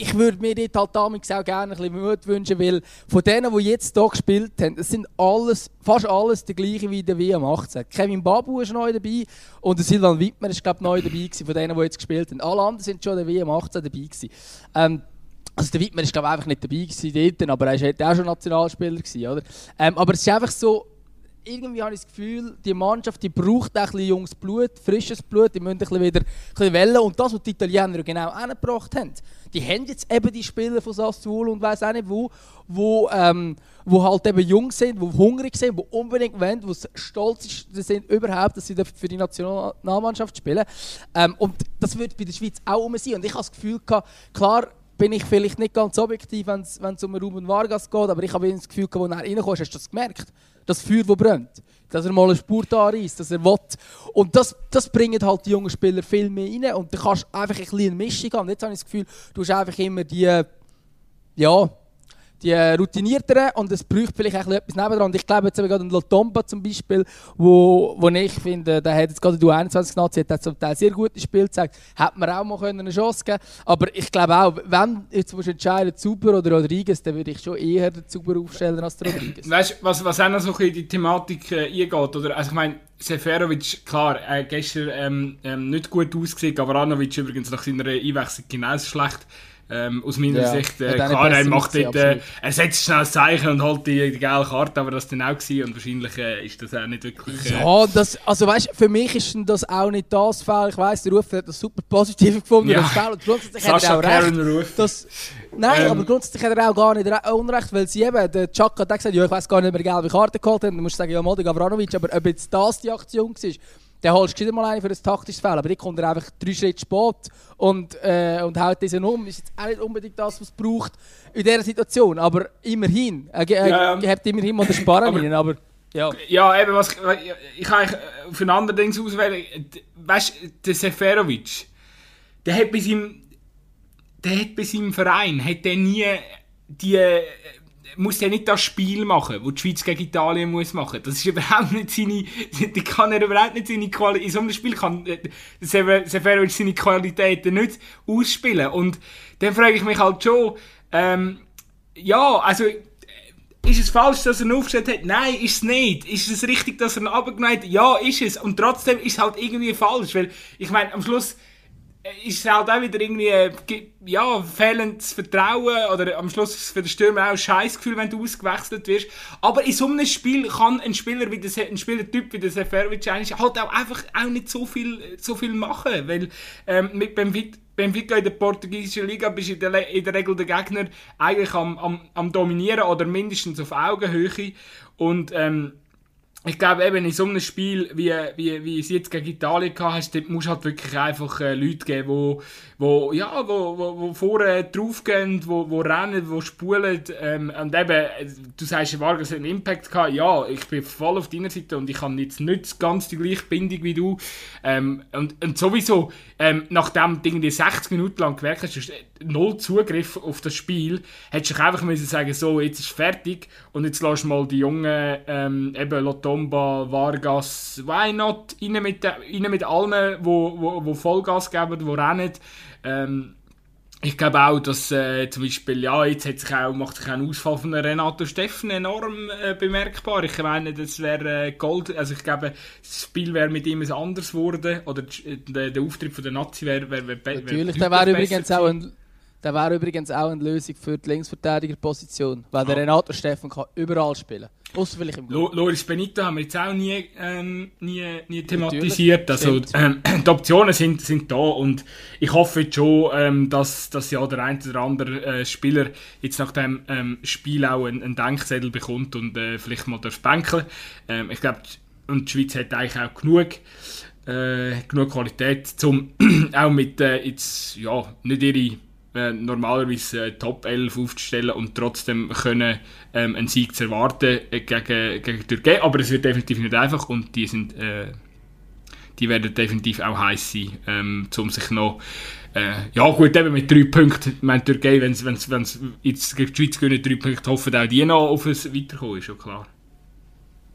ich würde mir dort halt damals auch gerne ein bisschen Mut wünschen, weil von denen, die jetzt hier gespielt haben, es sind alles, fast alles die gleichen wie der WM 18. Kevin Babu ist neu dabei und der Silvan Wittmer ist glaube ich neu dabei gewesen, von denen, die jetzt gespielt haben. Alle anderen sind schon der WM 18 dabei gewesen. Ähm, also der Wittmer ist glaube ich einfach nicht dabei gewesen dort, aber er war auch schon Nationalspieler gewesen, oder? Ähm, aber es ist einfach so, irgendwie habe ich das Gefühl, die Mannschaft die braucht ein bisschen junges Blut, frisches Blut, die müssen ein wieder ein bisschen wählen. Und das, was die Italiener genau angebracht haben, die haben jetzt eben die Spieler von Sassuolo und weiß auch nicht wo, wo, ähm, wo halt eben jung sind, wo hungrig sind, wo unbedingt wollen, wo stolz sind überhaupt, dass sie für die Nationalmannschaft spielen. Ähm, und das wird bei der Schweiz auch um sein. Und ich habe das Gefühl klar, bin ich vielleicht nicht ganz objektiv, wenn es um Ruben Vargas geht, aber ich habe das Gefühl, als er reinkommt, hast du das gemerkt? Das Feuer, das brennt. Dass er mal eine Spur da reißt, dass er will. Und das, das bringt halt die jungen Spieler viel mehr rein. Und du kannst einfach ein bisschen eine Mischung haben. Und jetzt habe ich das Gefühl, du hast einfach immer die, ja, die routinierteren und es braucht vielleicht auch etwas nebendran. Und ich glaube jetzt gerade an Lotomba zum Beispiel, wo, wo ich finde, der hat jetzt gerade die U21-Nazi, hat zum Teil sehr gutes Spiel gezeigt, hätte man auch mal eine Chance geben Aber ich glaube auch, wenn jetzt musst du entscheiden, Zuber oder Rodriguez, dann würde ich schon eher den Zuber aufstellen als den Rodriguez. Weißt du, was, was auch noch so in die Thematik äh, eingeht, oder? Also ich meine, Seferovic, klar, äh, gestern ähm, ähm, nicht gut ausgesehen, Gavranovic übrigens nach seiner Einwechslung genau schlecht. Ähm, aus meiner ja. Sicht, äh, klar, er macht dort, äh, er setzt schnell das Zeichen und holt die, die gelbe Karte, aber das dann auch gewesen und wahrscheinlich äh, ist das auch nicht wirklich... Äh, ja, das, also weißt, für mich ist das auch nicht das Fall. Ich weiss, der Ruf hat das super positiv gefunden, ja. das Foul, und grundsätzlich hat er auch recht. Dass, nein, ähm, aber grundsätzlich hat er auch gar nicht unrecht, weil sie eben, der Chuck hat gesagt, ja, ich weiss gar nicht, ob er gelbe Karte geholt hat, dann musst du sagen, ja, Modi Gavranovic, aber ob jetzt das die Aktion war, dann holst du mal einen für ein taktisches Feld, aber die kommt er einfach drei Schritte spät und, äh, und haut diesen um. Ist jetzt auch nicht unbedingt das, was es braucht in dieser Situation, aber immerhin. Er äh, ja, ja. immerhin mal den Sparren rein, aber... Ja. ja, eben, was, ich kann für ein anderes Ding auswählen. Weißt du, der Seferovic, der hat bei seinem, der hat bei seinem Verein hat der nie die muss ja nicht das Spiel machen, das die Schweiz gegen Italien muss machen. Das ist überhaupt nicht seine, die kann er überhaupt nicht seine Qualität, in so einem Spiel kann äh, Seferovic seine Qualitäten nicht ausspielen. Und dann frage ich mich halt schon, ähm, ja, also, ist es falsch, dass er ihn aufgestellt hat? Nein, ist es nicht. Ist es richtig, dass er ihn abgenommen hat? Ja, ist es. Und trotzdem ist es halt irgendwie falsch, weil, ich meine, am Schluss, ist halt auch wieder irgendwie, äh, ja, fehlendes Vertrauen oder am Schluss ist es für den Stürmer auch ein Scheißgefühl, wenn du ausgewechselt wirst. Aber in so einem Spiel kann ein Spieler wie der, ein Spielertyp wie der Seferovic eigentlich halt auch einfach auch nicht so viel, so viel machen, weil ähm, mit Benfica, Benfica in der portugiesischen Liga bist du in der, in der Regel der Gegner eigentlich am, am, am dominieren oder mindestens auf Augenhöhe und ähm, ich glaube eben in so einem Spiel, wie, wie, wie es jetzt gegen Italien gehabt hast, musst halt wirklich einfach äh, Leute geben, wo, wo, ja, wo, wo, wo vorne draufgehen, wo, wo rennen, wo spulen. Ähm, und eben, äh, du sagst, Vargas hat einen Impact gehabt. Ja, ich bin voll auf deiner Seite und ich habe jetzt nicht ganz die gleiche Bindung wie du. Ähm, und, und sowieso, ähm, nachdem du irgendwie 60 Minuten lang gewerkt hast, hast null Zugriff auf das Spiel, hättest du einfach müssen sagen, so, jetzt ist fertig und jetzt lass mal die Jungen, ähm, eben Lotomba, Vargas, why not, rein mit, rein mit allen, wo, wo, wo Vollgas geben, die rennen. Ähm, ich glaube auch, dass äh, zum Beispiel, ja, jetzt hat sich auch, macht sich auch ein Ausfall von Renato Steffen enorm äh, bemerkbar. Ich meine, das wäre äh, Gold, also ich glaube, das Spiel wäre mit ihm anders geworden, oder der, der Auftritt von der Nazi wäre wär, wär, wär Natürlich, der wäre übrigens auch ein der wäre übrigens auch eine Lösung für die Linksverteidigerposition, weil der Renato Steffen kann überall spielen. Außer vielleicht im Lo Loris Benito haben wir jetzt auch nie, ähm, nie, nie thematisiert. also ähm, die Optionen sind, sind da und ich hoffe jetzt schon, ähm, dass, dass ja der ein oder andere äh, Spieler jetzt nach dem ähm, Spiel auch einen, einen Denkzettel bekommt und äh, vielleicht mal darf bänkeln. Ähm, ich glaube, und die Schweiz hat eigentlich auch genug. Äh, genug Qualität, um auch mit äh, jetzt, ja, nicht ihre äh, normalerweise äh, Top 11 aufzustellen und trotzdem können ähm, einen Sieg zu erwarten äh, gegen, gegen die Türkei. Aber es wird definitiv nicht einfach und die sind äh, die werden definitiv auch heiß sein, ähm, um sich noch äh, ja gut, eben mit drei Punkten, ich meine Türkei, wenn es jetzt gegen die Schweiz gewinnen, drei Punkte, hoffen auch die noch auf ein Weiterkommen, ist schon klar.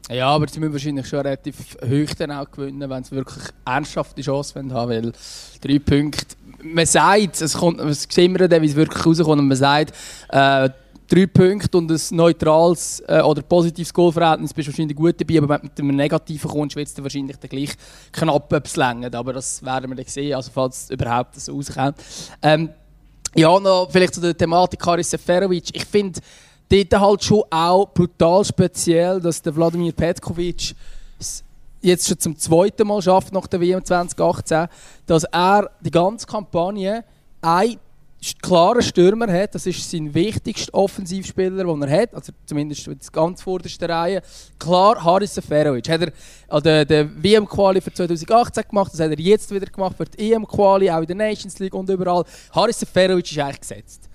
Ja, aber sie müssen wahrscheinlich schon relativ hoch dann auch gewinnen, wenn sie wirklich ernsthafte Chance haben, weil drei Punkte man sagt, es kommt, es sehen wir dann, wie es wirklich rauskommt, und man sagt, äh, drei Punkte und ein neutrales äh, oder positives Goalverhältnis bist du wahrscheinlich gut dabei, aber wenn du mit einem negativen kommst, wird es wahrscheinlich dann gleich knapp etwas länger. Aber das werden wir dann sehen, also falls überhaupt so rauskommt. Ähm, ja, noch vielleicht zu der Thematik Haris Seferovic. Ich finde dort halt schon auch brutal speziell, dass der Wladimir Petkovic jetzt schon zum zweiten Mal schafft nach der WM 2018, dass er die ganze Kampagne ein klaren Stürmer hat. Das ist sein wichtigster Offensivspieler, den er hat. Also zumindest in der ganz vordersten Reihe. Klar, Haris Seferovic. Hat er an der, der WM-Quali für 2018 gemacht, das hat er jetzt wieder gemacht für die EM-Quali, auch in der Nations League und überall. Haris Seferovic ist eigentlich gesetzt.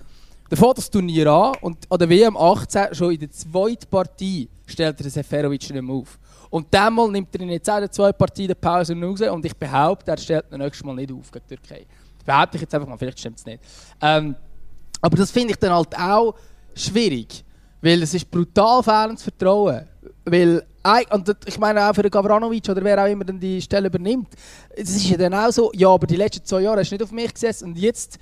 Der fängt das Turnier an und an der WM 18 schon in der zweiten Partie stellt er Seferovic nicht mehr auf. Und dann nimmt er ihn jetzt auch in der zweiten Partie der Pause raus und ich behaupte, er stellt ihn nächstes Mal nicht auf gegen die Türkei. Behaupte ich jetzt einfach mal, vielleicht stimmt es nicht. Ähm, aber das finde ich dann halt auch schwierig, weil es ist brutal fehlendes Vertrauen. Weil, und ich meine auch für den Gavranovic oder wer auch immer dann die Stelle übernimmt, es ist ja dann auch so, ja, aber die letzten zwei Jahre hast du nicht auf mich gesessen und jetzt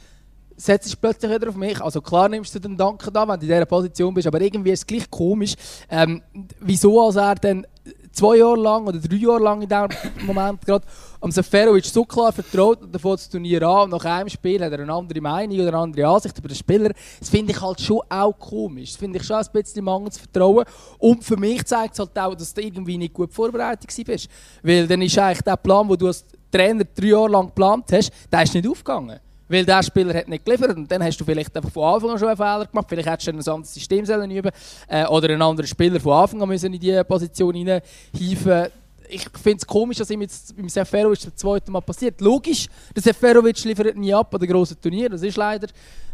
setzt du plötzlich wieder auf mich. Also klar nimmst du den Danken da, wenn du in dieser Position bist, aber irgendwie ist es gleich komisch, ähm, wieso als er dann zwei Jahre lang oder drei Jahre lang in diesem Moment gerade am Seferovic so klar vertraut und davon das Turnier an und nach einem Spiel hat er eine andere Meinung oder eine andere Ansicht über den Spieler. Das finde ich halt schon auch komisch. Das finde ich schon ein bisschen mangelndes Vertrauen. Und für mich zeigt es halt auch, dass du irgendwie nicht gut vorbereitet bist. Weil dann ist eigentlich der Plan, den du als Trainer drei Jahre lang geplant hast, der ist nicht aufgegangen weil der Spieler hat nicht geliefert und dann hast du vielleicht einfach von Anfang an schon einen Fehler gemacht, vielleicht hättest du ein anderes System sollen üben äh, oder einen anderen Spieler von Anfang an müssen in diese Position hineinhieven. Ich finde es komisch, dass ihm jetzt beim Seferovic das zweite Mal passiert. Logisch, der Seferovic liefert nie ab an den grossen Turnier, das ist leider,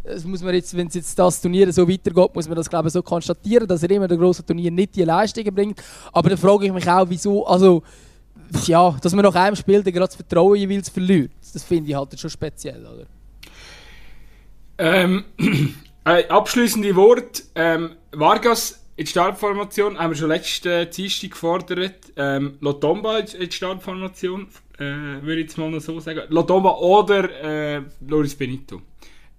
das jetzt, wenn es jetzt das Turnier so weitergeht, muss man das glaube so konstatieren, dass er immer den grossen Turnier nicht die Leistungen bringt. Aber dann frage ich mich auch, wieso, also ja, dass man nach einem Spiel gerade das Vertrauen jeweils verliert. Das finde ich halt schon speziell, oder? Ähm, äh, abschließende Wort. Ähm, Vargas in die Startformation haben wir schon letzte Dienstag gefordert. Ähm, Lotomba in die Startformation, äh, würde ich jetzt mal noch so sagen. Lotomba oder äh, Loris Benito.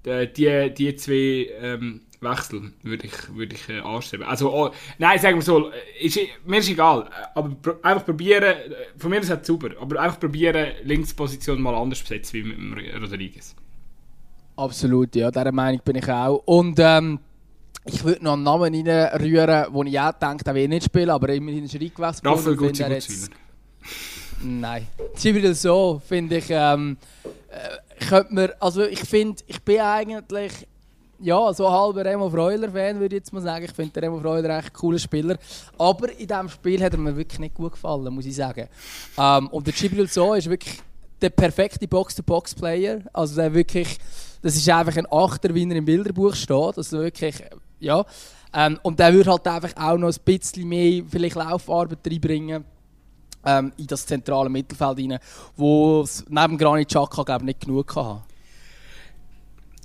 Die, die, die zwei ähm, Wechsel würde ich, würde ich äh, anstreben. Also, oh, nein, sagen wir so, ist, mir ist egal. Aber pro, einfach probieren, von mir ist es super, aber einfach probieren, Linksposition mal anders besetzen wie mit Rodriguez. Absolut, ja, dieser Meinung bin ich auch. Und ähm, ich würde noch einen Namen reinrühren, wo ich auch denke, der will nicht spielen, aber immerhin ist er eingewechselt worden. Raphael Gutzi jetzt... Nein. Ziemlich so, finde ich, ähm, äh, könnte man, also ich finde, ich bin eigentlich ja, so halber Remo Freuler-Fan, würde ich jetzt mal sagen. Ich finde Remo Freuler echt ein cooler Spieler. Aber in diesem Spiel hat er mir wirklich nicht gut gefallen, muss ich sagen. Ähm, und der Gibril So ist wirklich der perfekte Box-to-Box-Player. Also der wirklich das ist einfach ein Achter, wie er im Bilderbuch steht. Also wirklich, ja. Ähm, und der würde halt einfach auch noch ein bisschen mehr vielleicht Laufarbeit reinbringen ähm, in das zentrale Mittelfeld rein, wo es neben Granit Xhaka glaube nicht genug hatte.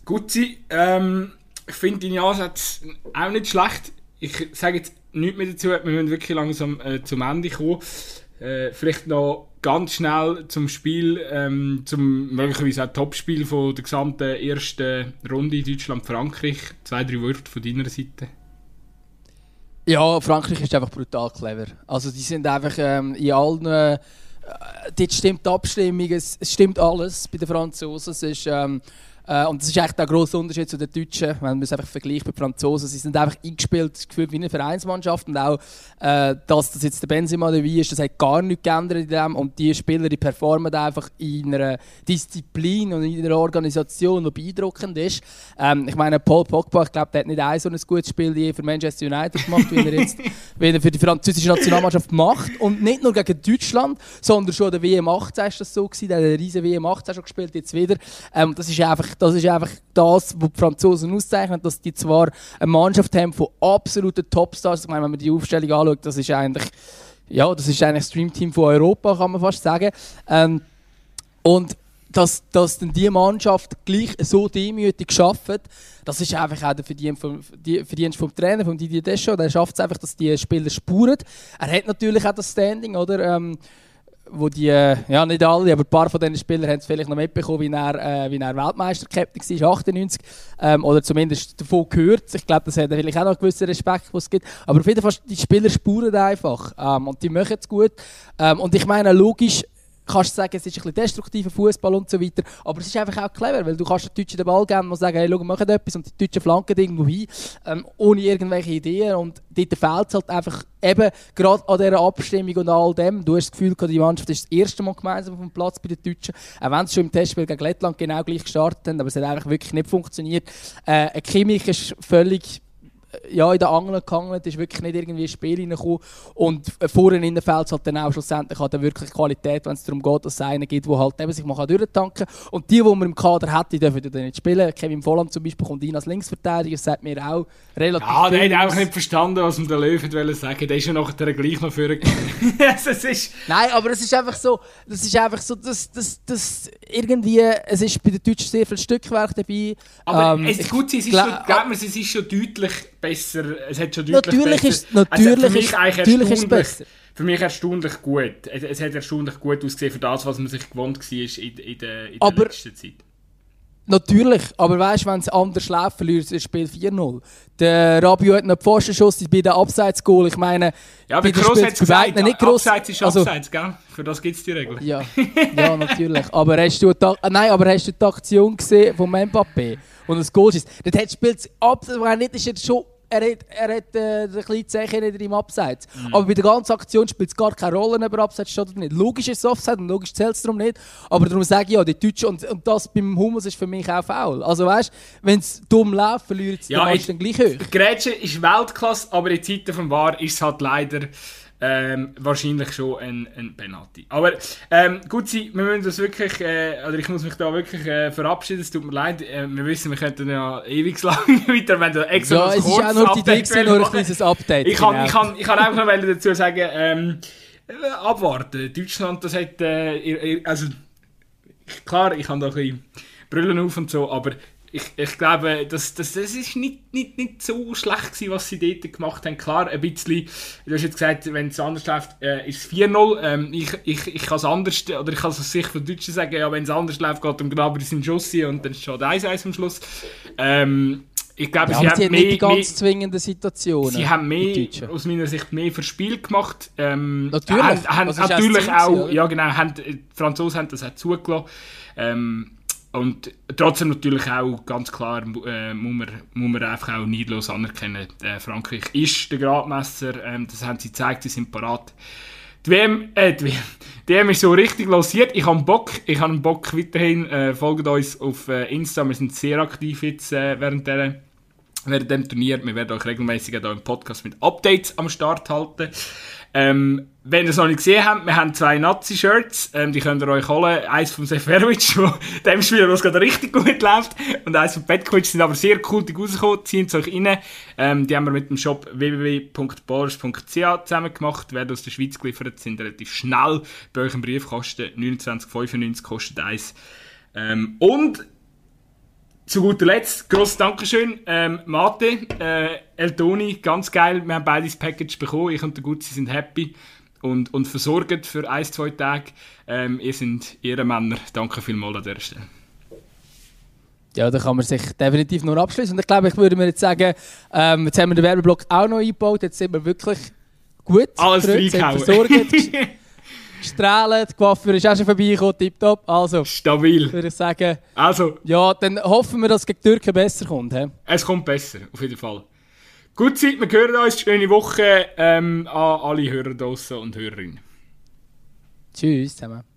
Gutzi, ähm, ich finde deine Ansätze auch nicht schlecht. Ich sage jetzt nichts mehr dazu, wir müssen wirklich langsam äh, zum Ende kommen. Äh, vielleicht noch ganz schnell zum Spiel, ähm, zum möglicherweise auch Topspiel von der gesamten ersten Runde Deutschland-Frankreich. Zwei, drei Worte von deiner Seite. Ja, Frankreich ist einfach brutal clever. Also die sind einfach ähm, in allen... Äh, dort stimmt die Abstimmung, es, es, stimmt alles bei den Franzosen. Es ist... Ähm, äh, und das ist echt ein grosser Unterschied zu den Deutschen, wenn man es einfach vergleicht mit den Franzosen. Sie sind einfach eingespielt, gefühlt wie eine Vereinsmannschaft und auch, äh, dass das jetzt der Benzema dabei ist, das hat gar nichts geändert in dem und die Spieler, die performen einfach in einer Disziplin und in einer Organisation, die beeindruckend ist. Ähm, ich meine, Paul Pogba, ich glaube, der hat nicht ein so ein gutes Spiel je für Manchester United gemacht, wie er jetzt wie er für die französische Nationalmannschaft macht und nicht nur gegen Deutschland, sondern schon der WM 18 ist das so gewesen, der hat eine riesen WM 18 schon gespielt, jetzt wieder. Ähm, das ist einfach das ist einfach das, was die Franzosen auszeichnet, dass die zwar eine Mannschaft haben von absoluten Topstars. Ich meine, wenn man die Aufstellung anschaut, das ist eigentlich, ja, das ist eigentlich Streamteam von Europa, kann man fast sagen. Ähm, und dass, dass dann die Mannschaft gleich so demütig schafft, das ist einfach auch der Verdienst vom, Verdienst vom Trainer, von Didier Deschamps. Der schafft es einfach, dass die Spieler spuren. Er hat natürlich auch das Standing, oder? Ähm, wo die, äh, ja nicht alle, aber ein paar von diesen Spielern haben es vielleicht noch mitbekommen, wie er, äh, er Weltmeister-Captain war, 98, ähm, oder zumindest davon gehört. Ich glaube, das hat vielleicht auch noch einen gewissen Respekt, was es gibt. Aber auf jeden Fall, die Spieler spuren einfach ähm, und die machen es gut. Ähm, und ich meine, logisch, kannst sagen, es ist ein bisschen destruktiver Fußball und so weiter, aber es ist einfach auch clever, weil du kannst den Deutschen den Ball geben und sagen, hey, schau, machen etwas und die Deutschen flanken irgendwo hin, ähm, ohne irgendwelche Ideen und dort fehlt es halt einfach eben gerade an dieser Abstimmung und all dem. Du hast das Gefühl, die Mannschaft ist das erste Mal gemeinsam auf dem Platz bei den Deutschen, auch wenn sie schon im Testspiel gegen Lettland genau gleich gestartet haben, aber es hat einfach wirklich nicht funktioniert. Äh, Kimmich ist völlig ja, in den Angeln gehangen, ist wirklich nicht irgendwie ins Spiel reingekommen. Und vorne in den Feld halt dann auch schlussendlich hat er wirklich Qualität, wenn es darum geht, dass es einen gibt, der halt eben sich mal durchtanken kann. Und die, die man im Kader hat, die dürfen dann nicht spielen. Kevin Volland zum Beispiel kommt rein als Linksverteidiger, das sagt mir auch relativ Ja, der hat einfach nicht verstanden, was ihm der Löwe wollte sagen. Der ist ja nachher gleich noch für also, ist Nein, aber es ist einfach so, das ist einfach so, dass, dass, dass irgendwie, es ist bei den Deutschen sehr viel Stückwerk dabei. Aber ähm, es ist gut, es ist, schon, glaub mir, es ist schon deutlich besser. Es hat schon deutlich natürlich besser. Ist, natürlich also ist, natürlich ist es besser. Für mich erstaunlich gut. Es, es, hat erstaunlich gut ausgesehen für das, was man sich gewohnt war in, in, der, in der letzten Zeit. Natürlich, aber weißt du, wenn es anders läuft, verliert das Spiel 4-0. Der Rabio hat noch Pfostenschuss bei den Abseits-Goal. Ich meine, ja, aber Gross hat gesagt, nicht gross, Abseits ist also, Abseits, gell? Für das gibt es die Regel. Ja, ja natürlich. aber hast du, nein, aber hast du die Aktion gesehen von Mbappé? Und das Goal ist, das hat spielt absolut nicht, ist jetzt schon er hat, er hat äh, ein kleines Zeichen nicht im Abseits. Mhm. Aber bei der ganzen Aktion spielt es gar keine Rolle, ob er Abseits steht oder nicht. Logisch ist es Offside und logisch zählt es darum nicht. Aber darum sage ich ja, die Deutschen, und, und das beim Hummels ist für mich auch faul. Also weißt du, wenn es dumm läuft, verliert es ja, dann gleich hoch. Grätsche ist Weltklasse, aber in Zeiten vom War ist es halt leider ähm, wahrscheinlich schon ein, ein Penalty. Aber ähm, gut, Sie, wir müssen das wirklich, äh, oder ich muss mich da wirklich äh, verabschieden, es tut mir leid. Äh, wir wissen, wir könnten ja ewig lang weiter, wenn du extra Ja, es ist auch nur die Idee, nur ein kleines Update. Ich kann, genau. ich, kann, ich kann einfach noch dazu sagen, ähm, äh, abwarten. Deutschland, das hat, äh, also klar, ich habe da ein bisschen Brüllen auf und so, aber ich, ich glaube, das, das, das ist nicht, nicht, nicht so schlecht gewesen, was sie dort gemacht haben. Klar, ein bisschen, du hast jetzt gesagt, wenn es anders läuft, äh, ist es 4-0. Ähm, ich, ich, ich kann es anders, oder ich kann es aus Sicht von Deutschen sagen, ja, wenn es anders läuft, geht im Gnabry seinen Schuss und dann steht 1-1 am Schluss. Ähm, ich glaube, ja, sie, haben mehr, nicht die ganz mehr, zwingenden Situationen. Sie haben mehr, aus meiner Sicht, mehr verspielt gemacht. Ähm, natürlich. Haben, haben natürlich auch, ja genau, haben, die Franzosen haben das auch zugelassen. Ähm, und trotzdem natürlich auch ganz klar äh, muss, man, muss man einfach auch neidlos anerkennen, äh, Frankreich ist der Gradmesser, ähm, das haben sie gezeigt, sie sind parat. Die WM, äh, ist so richtig losiert. Ich habe Bock, ich habe Bock weiterhin. Äh, folgt uns auf äh, Insta, wir sind sehr aktiv jetzt äh, während, der, während dem Turnier. Wir werden euch regelmäßig auch im Podcast mit Updates am Start halten. Ähm, wenn ihr es noch nicht gesehen habt, wir haben zwei Nazi-Shirts, ähm, die könnt ihr euch holen. Eins vom Seferovic, wo dem Spieler, was gerade richtig gut läuft, und eins von Petkovic, sind aber sehr cool rausgekommen, ziehen es euch rein. Ähm, die haben wir mit dem Shop www.ballers.ch zusammen gemacht, werden aus der Schweiz geliefert, sind relativ schnell bei euch im Briefkasten, 29,95 kostet eins. Ähm, und zu guter Letzt, grosses Dankeschön, ähm, Mate, äh, Eltoni, ganz geil, wir haben beide das Package bekommen, ich und der Gutzi sind happy und, und versorgt für ein, zwei Tage. Ähm, ihr seid Ehrenmänner, danke vielmals an dieser Stelle. Ja, da kann man sich definitiv nur abschließen. Und ich glaube, ich würde mir jetzt sagen, ähm, jetzt haben wir den Werbeblock auch noch eingebaut, jetzt sind wir wirklich gut. Alles versorgt. Strahlen, die Coiffeur ist auch schon vorbeigekommen, tipptopp. Also, Stabil. Würde ich sagen. Also. Ja, dann hoffen wir, dass es gegen die Türken besser kommt. He? Es kommt besser, auf jeden Fall. Gute Zeit, wir hören uns. Schöne Woche ähm, an alle Hörer draussen und Hörerinnen. Tschüss zusammen.